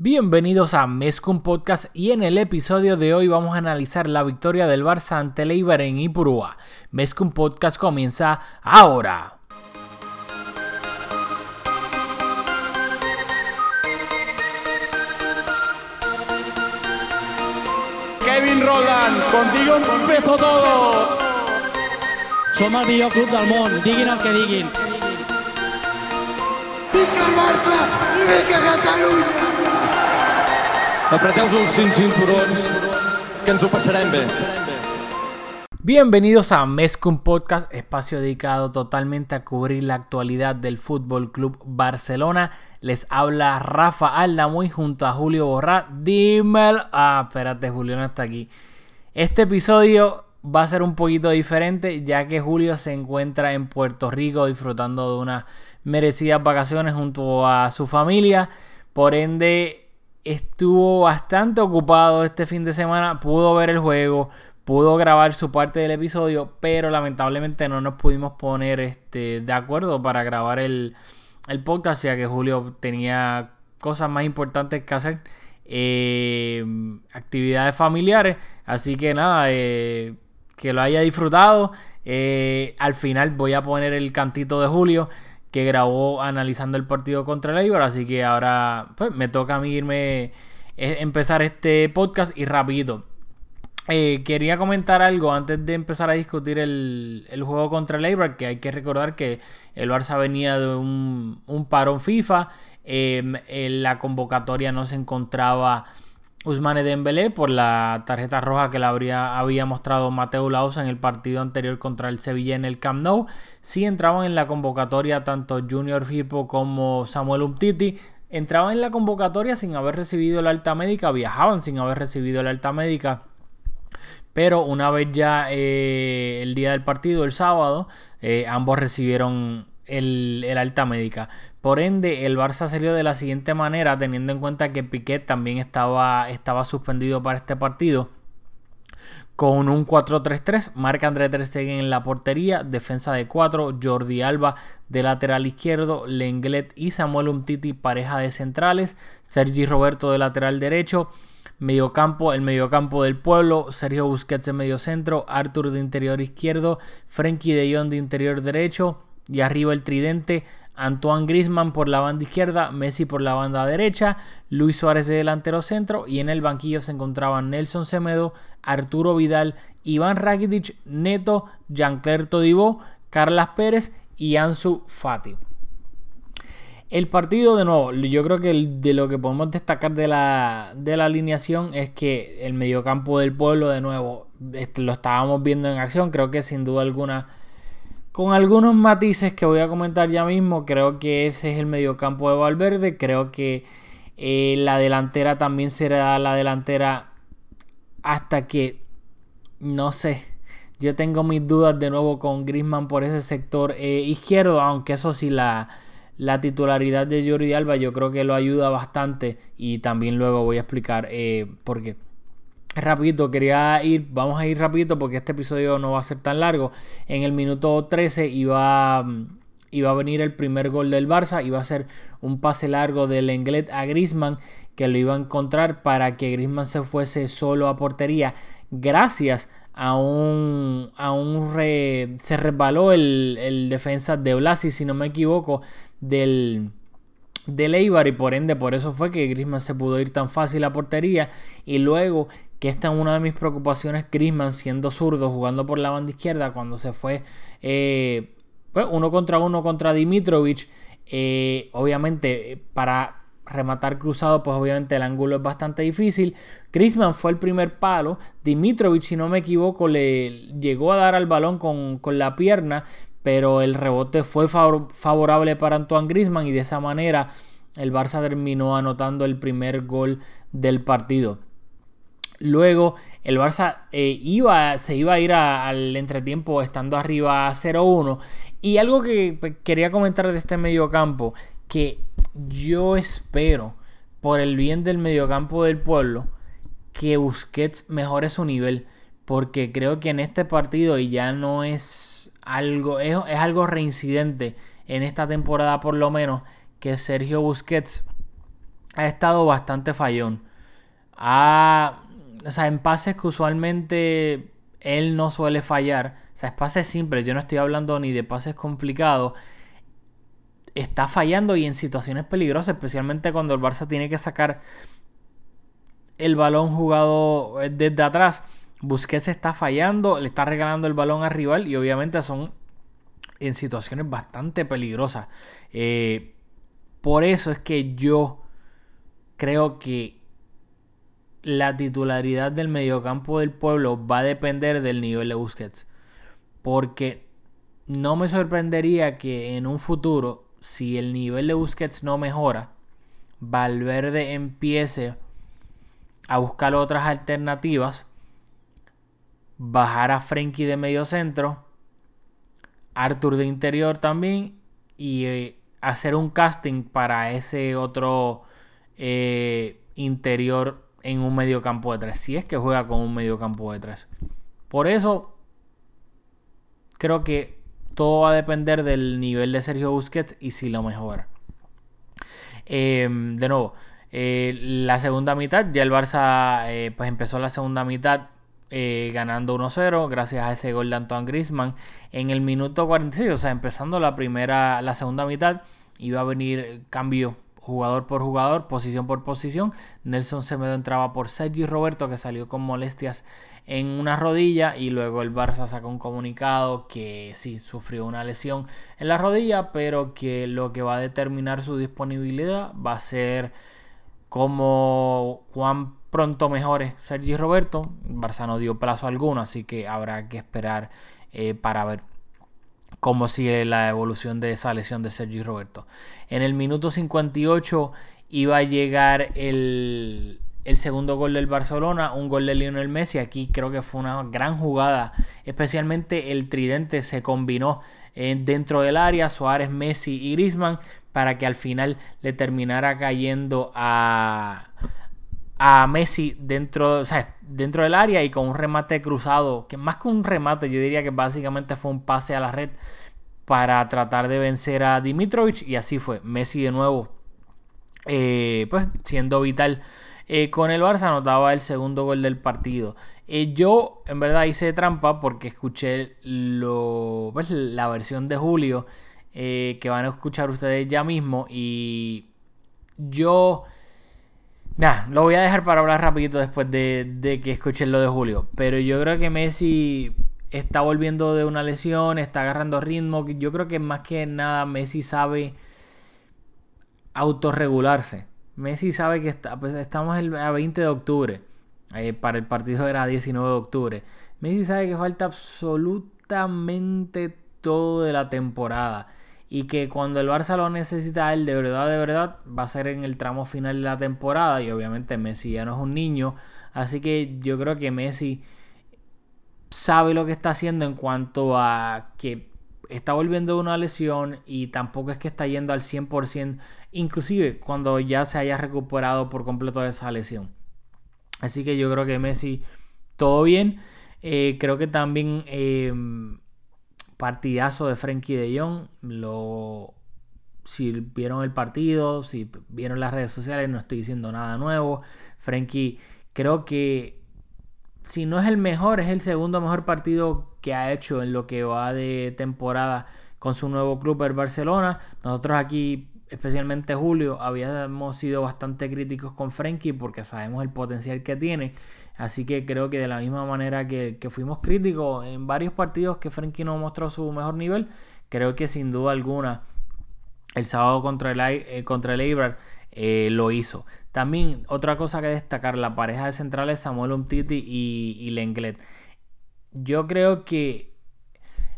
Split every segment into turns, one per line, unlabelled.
Bienvenidos a Mezcum Podcast y en el episodio de hoy vamos a analizar la victoria del Barça ante el Eibar en Ipurúa. Mezcum Podcast comienza ahora.
Kevin Roland, contigo empezó todo.
Som el millor club del diguin el que
el Barça vinga Catalunya!
Els cinc cinturons, que ens ho passarem bé.
Bienvenidos a Mezcum Podcast, espacio dedicado totalmente a cubrir la actualidad del Fútbol Club Barcelona. Les habla Rafa Aldamuy junto a Julio Borrá. Dímelo. Ah, espérate, Julio no está aquí. Este episodio va a ser un poquito diferente, ya que Julio se encuentra en Puerto Rico disfrutando de unas merecidas vacaciones junto a su familia. Por ende, estuvo bastante ocupado este fin de semana, pudo ver el juego, pudo grabar su parte del episodio, pero lamentablemente no nos pudimos poner este, de acuerdo para grabar el, el podcast, ya que Julio tenía cosas más importantes que hacer, eh, actividades familiares, así que nada, eh, que lo haya disfrutado. Eh, al final voy a poner el cantito de Julio que grabó analizando el partido contra el Eibar. Así que ahora pues, me toca a mí irme, eh, empezar este podcast y rapidito. Eh, quería comentar algo antes de empezar a discutir el, juego contra el Eibar, que hay que recordar que el Barça venía de un, un parón FIFA, em, la convocatoria no se encontraba Usmane Dembélé por la tarjeta roja que le habría, había mostrado Mateo Lausa en el partido anterior contra el Sevilla en el Camp Nou. Sí entraban en la convocatoria tanto Junior Firpo como Samuel Umtiti. Entraban en la convocatoria sin haber recibido la alta médica, viajaban sin haber recibido la alta médica. Pero una vez ya eh, el día del partido, el sábado, eh, ambos recibieron el, alta médica. Por ende, el Barça salió de la siguiente manera, teniendo en cuenta que Piquet también estaba, estaba suspendido para este partido. Con un 4-3-3, marca André Ter en la portería, defensa de 4, Jordi Alba de lateral izquierdo, Lenglet y Samuel Umtiti pareja de centrales, Sergi Roberto de lateral derecho, mediocampo, el mediocampo del pueblo, Sergio Busquets de medio centro, Arthur de interior izquierdo, Frenkie de Jong de interior derecho, y arriba el tridente, Antoine Grisman por la banda izquierda, Messi por la banda derecha, Luis Suárez de delantero centro y en el banquillo se encontraban Nelson Semedo, Arturo Vidal, Iván Rakitic, Neto, Jean-Claire Todibo, Carlas Pérez y Ansu Fati. El partido, de nuevo, yo creo que de lo que podemos destacar de la, de la alineación es que el mediocampo del pueblo, de nuevo, lo estábamos viendo en acción. Creo que sin duda alguna con algunos matices que voy a comentar ya mismo, creo que ese es el mediocampo de Valverde. Creo que eh, la delantera también será la delantera hasta que, no sé, yo tengo mis dudas de nuevo con Grisman por ese sector eh, izquierdo, aunque eso sí, la, la, titularidad de Jordi Alba yo creo que lo ayuda bastante y también luego voy a explicar eh, por qué. Rapidito, quería ir, vamos a ir rapidito porque este episodio no va a ser tan largo. En el minuto 13 iba, iba a venir el primer gol del Barça, iba a ser un pase largo del Lenglet a Grisman que lo iba a encontrar para que Grisman se fuese solo a portería. Gracias a un, a un se resbaló el, el defensa de Blasi, si no me equivoco, del de Leibar y por ende por eso fue que Grisman se pudo ir tan fácil a portería y luego que esta es una de mis preocupaciones Grisman siendo zurdo jugando por la banda izquierda cuando se fue eh, pues, uno contra uno contra Dimitrovic eh, obviamente para rematar cruzado pues obviamente el ángulo es bastante difícil Grisman fue el primer palo Dimitrovic si no me equivoco le llegó a dar al balón con, con la pierna pero el rebote fue favorable para Antoine Grisman y de esa manera el Barça terminó anotando el primer gol del partido. Luego el Barça eh, iba, se iba a ir al entretiempo estando arriba 0-1. Y algo que pues, quería comentar de este mediocampo, que yo espero, por el bien del mediocampo del pueblo, que Busquets mejore su nivel. Porque creo que en este partido, y ya no es algo, es, algo reincidente en esta temporada por lo menos que Sergio Busquets ha estado bastante fallón. Ha, o sea, en pases que usualmente él no suele fallar. O sea, es pases simples. Yo no estoy hablando ni de pases complicados. Está fallando y en situaciones peligrosas, especialmente cuando el Barça tiene que sacar el balón jugado eh, desde atrás. Busquets está fallando, le está regalando el balón al rival y obviamente son en situaciones bastante peligrosas. Eh, por eso es que yo creo que la titularidad del mediocampo del pueblo va a depender del nivel de Busquets. Porque no me sorprendería que en un futuro, si el nivel de Busquets no mejora, Valverde empiece a buscar otras alternativas, bajar a Frenkie de medio centro, Arthur de interior también y eh, hacer un casting para ese otro eh, interior en un medio campo de tres. Si es que juega con un medio campo de tres. Por eso creo que todo va a depender del nivel de Sergio Busquets y si lo mejora. Em, de nuevo, eh, la segunda mitad, ya el Barça eh, pues empezó la segunda mitad eh, ganando 1-0 gracias a ese gol de Antoine Griezmann en el minuto 46, o sea, empezando la primera, la segunda mitad, iba a venir cambio jugador por jugador, posición por posición. Nelson Semedo entraba por Sergi Roberto que salió con molestias en una rodilla y luego el Barça sacó un comunicado que sí sufrió una lesión en la rodilla, pero que lo que va a determinar su disponibilidad va a ser como cuán pronto mejore Sergi Roberto. Barça no dio plazo alguno, así que habrá que esperar eh, para ver cómo sigue la evolución de esa lesión de Sergi Roberto. En el minuto 58 iba a llegar el, segundo gol del Barcelona, un gol de Lionel Messi. Aquí creo que fue una gran jugada, especialmente el tridente se combinó eh, dentro del área, Suárez, Messi y Griezmann, para que al final le terminara cayendo a, a Messi dentro, dentro del área y con un remate cruzado, que más que un remate, yo diría que básicamente fue un pase a la red para tratar de vencer a Dimitrovic y así fue. Messi de nuevo, eh, pues siendo vital. Eh, con el Barça anotaba el segundo gol del partido. Eh, yo en verdad hice trampa porque escuché lo, pues, la versión de Julio que van a escuchar ustedes ya mismo y yo Nah, lo voy a dejar para hablar rapidito después de, que escuchen lo de Julio. Pero yo creo que Messi está volviendo de una lesión, está agarrando ritmo. Yo creo que más que nada Messi sabe autorregularse. Messi sabe que está, pues estamos el, a 20 de octubre. Eh, para el partido era 19 de octubre. Messi sabe que falta absolutamente todo de la temporada y que cuando el Barça lo necesita él de verdad, de verdad, va a ser en el tramo final de la temporada y obviamente Messi ya no es un niño, así que yo creo que Messi sabe lo que está haciendo en cuanto a que está volviendo de una lesión y tampoco es que está yendo al 100%, inclusive cuando ya se haya recuperado por completo de esa lesión. Así que yo creo que Messi, todo bien. Eh, creo que también eh, partidazo de Frenkie de Jong. Lo, si vieron el partido, si vieron las redes sociales, no estoy diciendo nada nuevo. Frenkie creo que si no es el mejor, es el segundo mejor partido que ha hecho en lo que va de temporada con su nuevo club, el Barcelona. Nosotros aquí, especialmente Julio, habíamos sido bastante críticos con Frenkie porque sabemos el potencial que tiene. Así que creo que de la misma manera que, fuimos críticos en varios partidos que Frenkie no mostró su mejor nivel, creo que sin duda alguna el sábado contra el, eh, contra el Eibar eh, lo hizo. También otra cosa que destacar, la pareja de centrales Samuel Umtiti y, y Lenglet. Yo creo que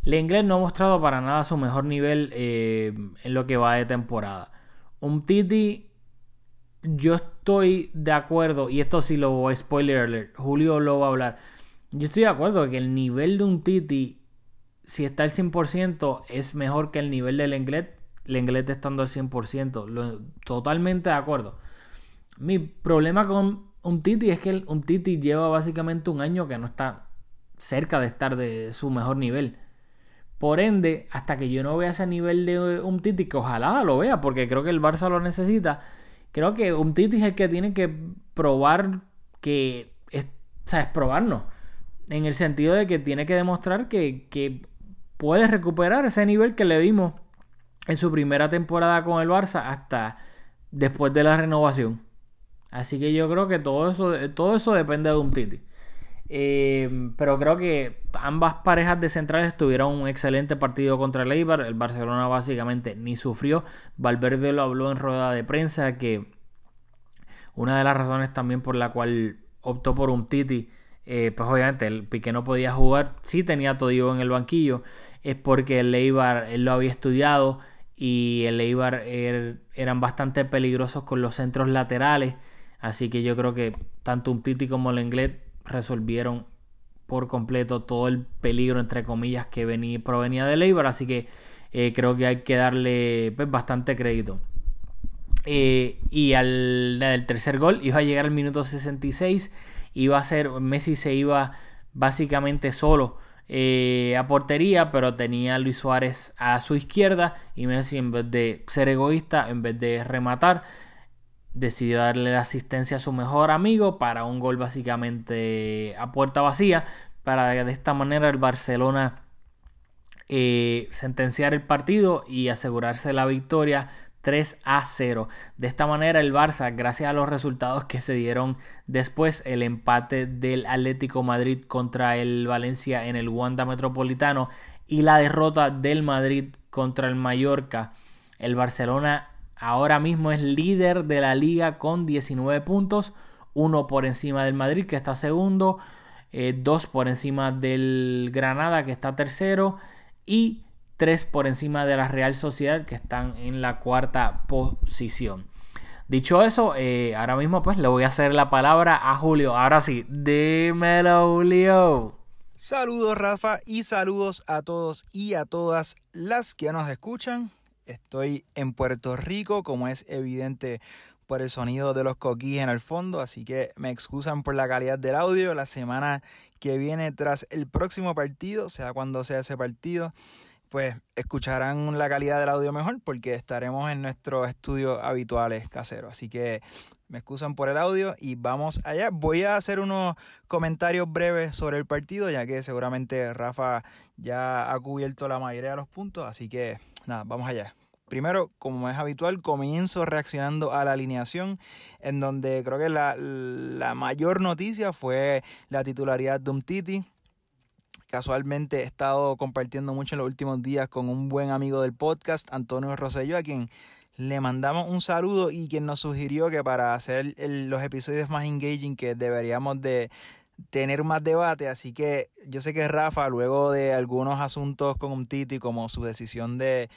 Lenglet no ha mostrado para nada su mejor nivel eh, en lo que va de temporada. Umtiti yo estoy de acuerdo, y esto sí lo spoiler alert, Julio lo va a hablar. Yo estoy de acuerdo que el nivel de un Titi, si está al 100%, es mejor que el nivel del Lenglet. Lenglet estando al 100%. totalmente de acuerdo. Mi problema con un Titi es que un Titi lleva básicamente un año que no está cerca de estar de su mejor nivel. Por ende, hasta que yo no vea ese nivel de un Titi, que ojalá lo vea, porque creo que el Barça lo necesita creo que un Titi es el que tiene que probar que, es, o sea, es probarnos. En el sentido de que tiene que demostrar que, que puede recuperar ese nivel que le vimos en su primera temporada con el Barça hasta después de la renovación. Así que yo creo que todo eso, todo eso depende de un Titi. Eh, pero creo que ambas parejas de centrales tuvieron un excelente partido contra el Eibar. El Barcelona básicamente ni sufrió. Valverde lo habló en rueda de prensa que una de las razones también por la cual optó por un Titi, eh, pues obviamente el Piqué no podía jugar, sí tenía todo en el banquillo, es porque el Eibar él lo había estudiado y el Eibar er, eran bastante peligrosos con los centros laterales. Así que yo creo que tanto un Titi como el Englet resolvieron por completo todo el peligro, entre comillas, que venía, provenía de Eibar. Así que eh, creo que hay que darle pues, bastante crédito. Eh, y al, tercer gol iba a llegar al minuto 66. Iba a ser, Messi se iba básicamente solo eh, a portería, pero tenía a Luis Suárez a su izquierda. Y Messi, en vez de ser egoísta, en vez de rematar, decidió darle la asistencia a su mejor amigo para un gol básicamente a puerta vacía para de esta manera el Barcelona eh, sentenciar el partido y asegurarse la victoria 3 a 0. De esta manera el Barça, gracias a los resultados que se dieron después, el empate del Atlético Madrid contra el Valencia en el Wanda Metropolitano y la derrota del Madrid contra el Mallorca, el Barcelona Ahora mismo es líder de la liga con 19 puntos, uno por encima del Madrid que está segundo, eh, dos por encima del Granada que está tercero y tres por encima de la Real Sociedad que están en la cuarta posición. Dicho eso, eh, ahora mismo pues le voy a hacer la palabra a Julio. Ahora sí, dímelo Julio.
Saludos Rafa y saludos a todos y a todas las que nos escuchan. Estoy en Puerto Rico, como es evidente por el sonido de los coquíes en el fondo, así que me excusan por la calidad del audio. La semana que viene tras el próximo partido, sea cuando sea ese partido, pues escucharán la calidad del audio mejor porque estaremos en nuestros estudios habituales caseros. Así que me excusan por el audio y vamos allá. Voy a hacer unos comentarios breves sobre el partido, ya que seguramente Rafa ya ha cubierto la mayoría de los puntos. Así que nada, vamos allá. Primero, como es habitual, comienzo reaccionando a la alineación, en donde creo que la, mayor noticia fue la titularidad de Umtiti. Casualmente he estado compartiendo mucho en los últimos días con un buen amigo del podcast, Antonio Rosselló, a quien le mandamos un saludo y quien nos sugirió que para hacer los episodios más engaging que deberíamos de tener más debate, así que yo sé que Rafa, luego de algunos asuntos con Umtiti, como su decisión de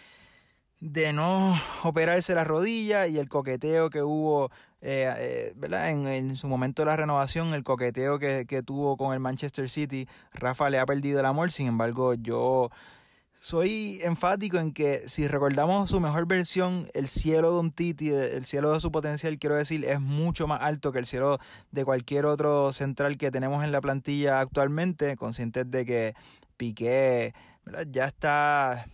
de no operarse la rodilla y el coqueteo que hubo eh, eh, ¿verdad? En, su momento de la renovación, el coqueteo que, tuvo con el Manchester City, Rafa le ha perdido el amor, sin embargo yo soy enfático en que si recordamos su mejor versión, el cielo de un Titi, el cielo de su potencial, quiero decir, es mucho más alto que el cielo de cualquier otro central que tenemos en la plantilla actualmente, conscientes de que Piqué ya está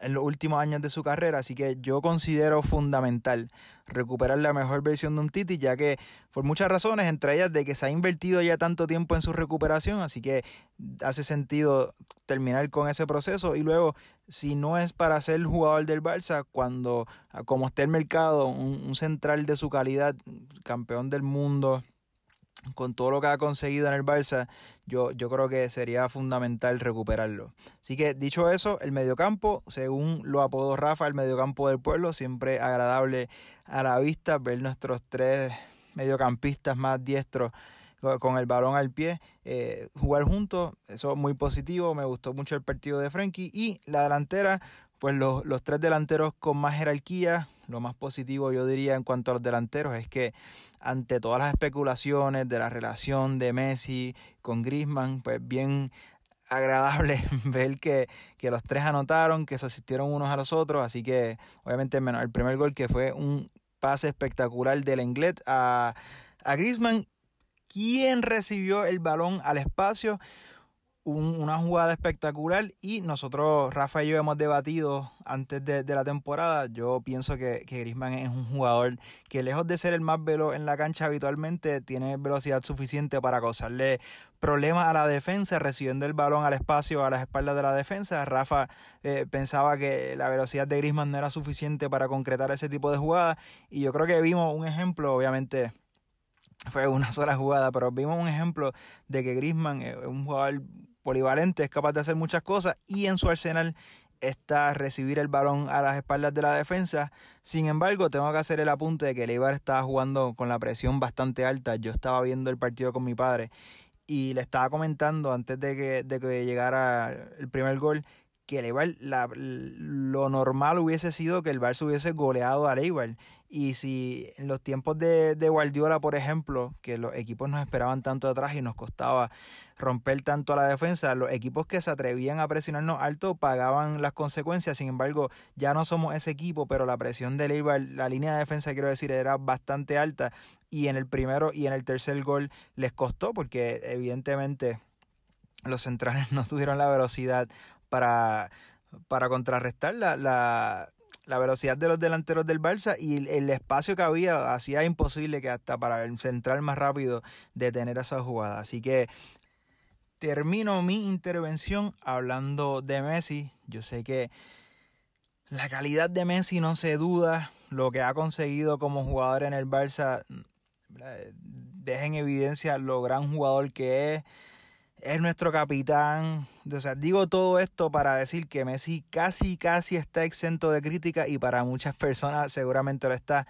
en los últimos años de su carrera, así que yo considero fundamental recuperar la mejor versión de un Titi, ya que por muchas razones, entre ellas de que se ha invertido ya tanto tiempo en su recuperación, así que hace sentido terminar con ese proceso. Y luego, si no es para ser jugador del Barça, cuando como esté el mercado, un central de su calidad, campeón del mundo, con todo lo que ha conseguido en el Barça, yo, yo creo que sería fundamental recuperarlo. Así que dicho eso, el mediocampo, según lo apodó Rafa, el mediocampo del pueblo, siempre agradable a la vista ver nuestros tres mediocampistas más diestros con el balón al pie, eh, jugar juntos, eso es muy positivo, me gustó mucho el partido de Frankie y la delantera, pues los, los tres delanteros con más jerarquía, lo más positivo yo diría en cuanto a los delanteros es que ante todas las especulaciones de la relación de Messi con Griezmann, pues bien agradable ver que, los tres anotaron, que se asistieron unos a los otros, así que obviamente el primer gol que fue un pase espectacular del Englet a, a Griezmann, quien recibió el balón al espacio una jugada espectacular y nosotros, Rafa y yo, hemos debatido antes de, la temporada. Yo pienso que, que Grisman es un jugador que lejos de ser el más veloz en la cancha habitualmente, tiene velocidad suficiente para causarle problemas a la defensa, recibiendo el balón al espacio a las espaldas de la defensa. Rafa eh, pensaba que la velocidad de Grisman no era suficiente para concretar ese tipo de jugadas y yo creo que vimos un ejemplo, obviamente fue una sola jugada, pero vimos un ejemplo de que Grisman es un jugador polivalente, es capaz de hacer muchas cosas y en su arsenal está recibir el balón a las espaldas de la defensa. Sin embargo, tengo que hacer el apunte de que Leibar estaba jugando con la presión bastante alta. Yo estaba viendo el partido con mi padre y le estaba comentando antes de que, de que llegara el primer gol que el la, lo normal hubiese sido que el Barça hubiese goleado a Eibar. Y si en los tiempos de, de, Guardiola, por ejemplo, que los equipos nos esperaban tanto atrás y nos costaba romper tanto a la defensa, los equipos que se atrevían a presionarnos alto pagaban las consecuencias. Sin embargo, ya no somos ese equipo, pero la presión de Eibar, la línea de defensa, quiero decir, era bastante alta. Y en el primero y en el tercer gol les costó porque evidentemente los centrales no tuvieron la velocidad para, para contrarrestar la, la, la, velocidad de los delanteros del Barça y el, espacio que había hacía imposible que hasta para el central más rápido detener esa jugada. Así que termino mi intervención hablando de Messi. Yo sé que la calidad de Messi no se duda. Lo que ha conseguido como jugador en el Barça deja en evidencia lo gran jugador que es es nuestro capitán. O sea, digo todo esto para decir que Messi casi, casi está exento de crítica y para muchas personas seguramente lo está.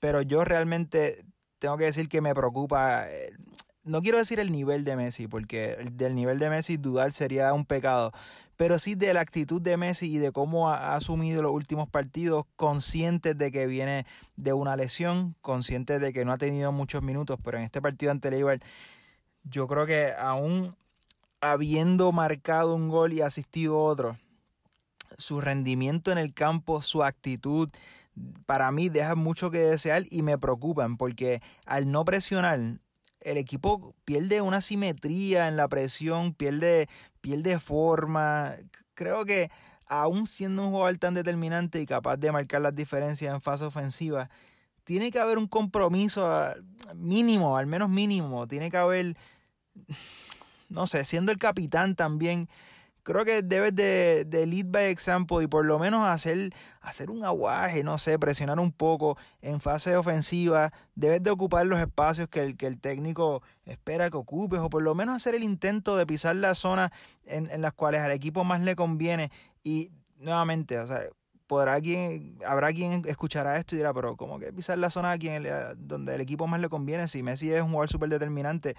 Pero yo realmente tengo que decir que me preocupa. Eh, no quiero decir el nivel de Messi, porque del nivel de Messi dudar sería un pecado. Pero sí de la actitud de Messi y de cómo ha asumido los últimos partidos, consciente de que viene de una lesión, consciente de que no ha tenido muchos minutos, pero en este partido ante el yo creo que aún habiendo marcado un gol y asistido otro, su rendimiento en el campo, su actitud, para mí deja mucho que desear y me preocupan porque al no presionar, el equipo pierde una simetría en la presión, pierde, pierde forma. Creo que aún siendo un jugador tan determinante y capaz de marcar las diferencias en fase ofensiva, tiene que haber un compromiso ah, mínimo, al menos mínimo. Tiene que haber no sé, siendo el capitán también, creo que debes de, lead by example y por lo menos hacer, hacer un aguaje, no sé, presionar un poco en fase ofensiva, debes de ocupar los espacios que el, que el técnico espera que ocupes o por lo menos hacer el intento de pisar la zona en, en las cuales al equipo más le conviene. Y nuevamente, o sea, podrá quien, habrá quien escuchará esto y dirá, pero como que pisar la zona donde el equipo más le conviene, si Messi es un jugador súper determinante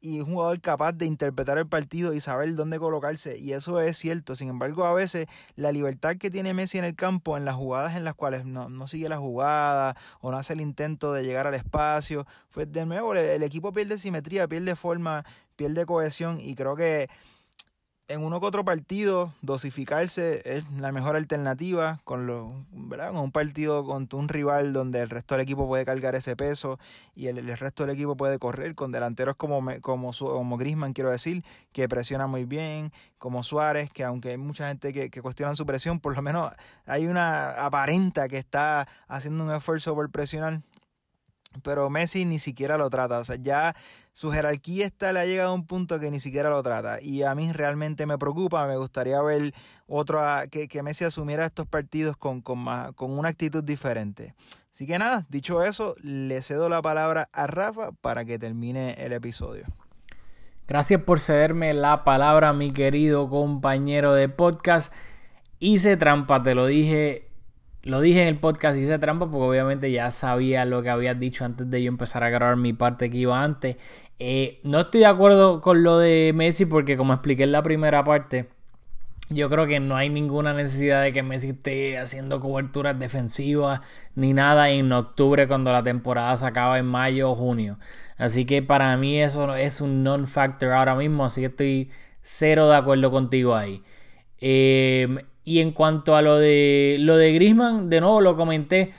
y un jugador capaz de interpretar el partido y saber dónde colocarse, y eso es cierto, sin embargo a veces la libertad que tiene Messi en el campo, en las jugadas en las cuales no, no sigue la jugada o no hace el intento de llegar al espacio, pues de nuevo el equipo pierde simetría, pierde forma, pierde cohesión y creo que en uno que otro partido, dosificarse es la mejor alternativa con, lo, ¿verdad? un partido contra un rival donde el resto del equipo puede cargar ese peso y el, resto del equipo puede correr con delanteros como, como, como Grisman, quiero decir, que presiona muy bien, como Suárez, que aunque hay mucha gente que, que cuestiona su presión, por lo menos hay una aparenta que está haciendo un esfuerzo por presionar pero Messi ni siquiera lo trata. O sea, ya su jerarquía está, le ha llegado a un punto que ni siquiera lo trata. Y a mí realmente me preocupa. Me gustaría ver otro, que, que Messi asumiera estos partidos con, con, con una actitud diferente. Así que nada, dicho eso, le cedo la palabra a Rafa para que termine el episodio.
Gracias por cederme la palabra, mi querido compañero de podcast. Hice trampa, te lo dije lo dije en el podcast, hice trampa porque obviamente ya sabía lo que habías dicho antes de yo empezar a grabar mi parte que iba antes. Eh, no estoy de acuerdo con lo de Messi porque como expliqué en la primera parte, yo creo que no hay ninguna necesidad de que Messi esté haciendo coberturas defensivas ni nada en octubre cuando la temporada se acaba en mayo o junio. Así que para mí eso es un non-factor ahora mismo, así que estoy cero de acuerdo contigo ahí. Eh, y en cuanto a lo de lo de Grisman, de nuevo lo comenté.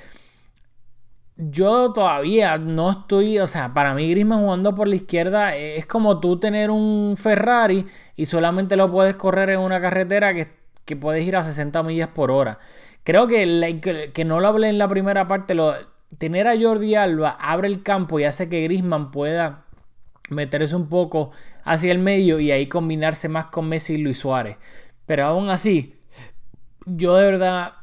yo todavía no estoy, o sea, para mí Griezmann jugando por la izquierda es como tú tener un Ferrari y solamente lo puedes correr en una carretera que, que puedes ir a 60 millas por hora. Creo que, que, no lo hablé en la primera parte, lo, tener a Jordi Alba abre el campo y hace que Griezmann pueda meterse un poco hacia el medio y ahí combinarse más con Messi y Luis Suárez. Pero aún así, yo de verdad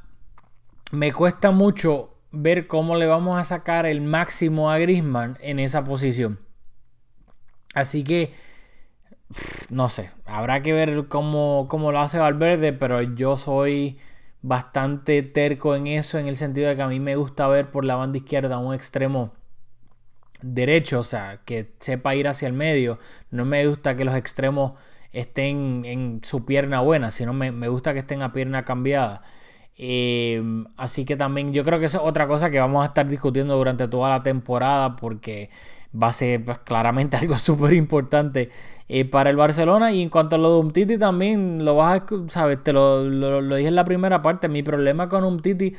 me cuesta mucho ver cómo le vamos a sacar el máximo a Grisman en esa posición. Así que, no sé, habrá que ver cómo, cómo lo hace Valverde, pero yo soy bastante terco en eso, en el sentido de que a mí me gusta ver por la banda izquierda un extremo derecho, o sea, que sepa ir hacia el medio. No me gusta que los extremos estén en su pierna buena, sino me, me gusta que estén a pierna cambiada. Em, así que también yo creo que eso es otra cosa que vamos a estar discutiendo durante toda la temporada porque va a ser pues, claramente algo súper importante eh, para el Barcelona. Y en cuanto a lo de Umtiti también lo vas a, sabes, te lo, lo, dije en la primera parte, mi problema con Umtiti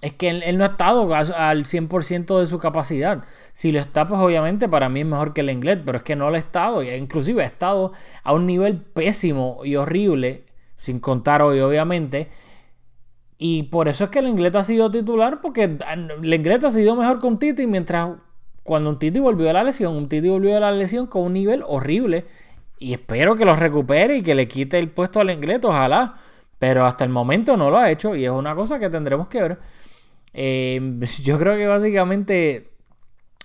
es que él, no ha estado al 100% de su capacidad. Si lo está, pues obviamente para mí es mejor que el inglés, pero es que no lo ha estado. Inclusive ha estado a un nivel pésimo y horrible, sin contar hoy obviamente. Y por eso es que el inglés ha sido titular, porque el inglés ha sido mejor con Titi, mientras cuando un Titi volvió a la lesión, un Titi volvió a la lesión con un nivel horrible. Y espero que lo recupere y que le quite el puesto al inglés, ojalá. Pero hasta el momento no lo ha hecho y es una cosa que tendremos que ver. Em, yo creo que básicamente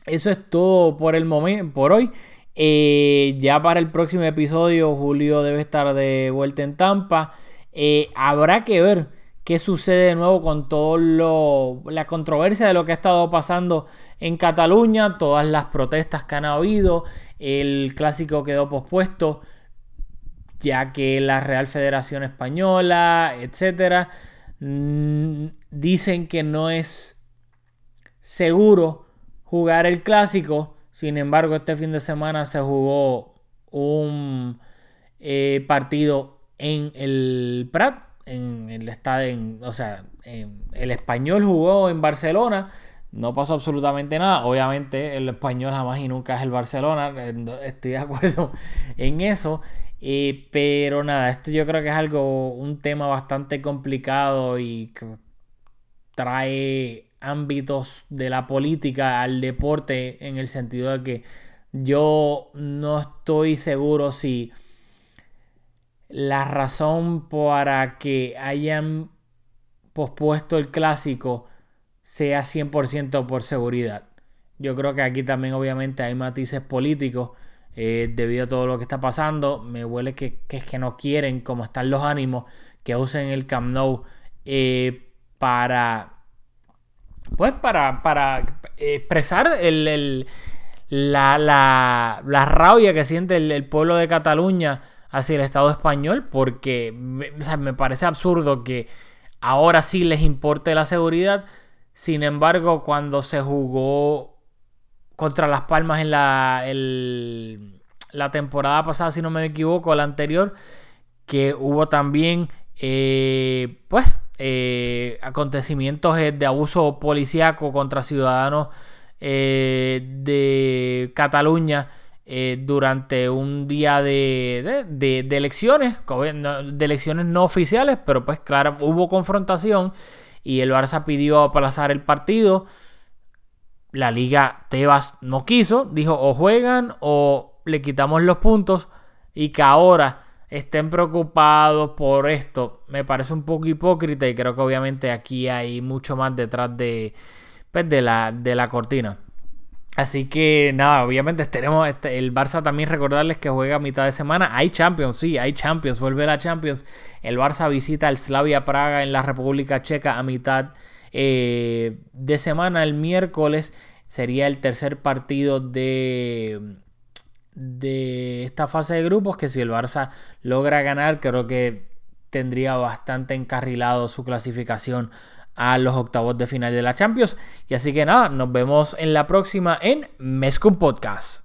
eso es todo por el momento, por hoy. Eh, ya para el próximo episodio, Julio debe estar de vuelta en Tampa. Eh, habrá que ver qué sucede de nuevo con todo lo, la controversia de lo que ha estado pasando en Cataluña, todas las protestas que han habido, el clásico quedó pospuesto, ya que la Real Federación Española, etcétera, mm, dicen que no es seguro jugar el clásico. Sin embargo, este fin de semana se jugó un eh, partido en el Prat en el estadio, o sea, el español jugó en Barcelona, no pasó absolutamente nada. Obviamente el español jamás y nunca es el Barcelona, estoy de acuerdo en eso. Eh, pero nada, esto yo creo que es algo, un tema bastante complicado y trae ámbitos de la política al deporte en el sentido de que yo no estoy seguro si la razón para que hayan pospuesto el clásico sea 100% por seguridad. Yo creo que aquí también obviamente hay matices políticos eh, debido a todo lo que está pasando. Me huele que, es que no quieren, como están los ánimos, que usen el Camp Nou eh, para... Pues para, para expresar el, la, la, la, rabia que siente el pueblo de Cataluña hacia el Estado español porque me parece absurdo que ahora sí les importe la seguridad. Sin embargo, cuando se jugó contra Las Palmas en la, la temporada pasada, si no me equivoco, la anterior, que hubo también eh, pues eh, acontecimientos de abuso policíaco contra ciudadanos eh, de Cataluña eh, durante un día de, de, elecciones, de elecciones no oficiales, pero pues claro, hubo confrontación y el Barça pidió aplazar el partido. La liga Tebas no quiso, dijo o juegan o le quitamos los puntos y que ahora estén preocupados por esto me parece un poco hipócrita y creo que obviamente aquí hay mucho más detrás de, pues, de, la, de la cortina. Así que nada, obviamente tenemos este, el Barça también recordarles que juega a mitad de semana. Hay Champions, sí, hay Champions, vuelve la Champions. El Barça visita el Slavia Praga en la República Checa a mitad eh, de semana. El miércoles sería el tercer partido de, de esta fase de grupos que si el Barça logra ganar creo que tendría bastante encarrilado su clasificación a los octavos de final de la Champions. Y así que nada, nos vemos en la próxima en Mescom Podcast.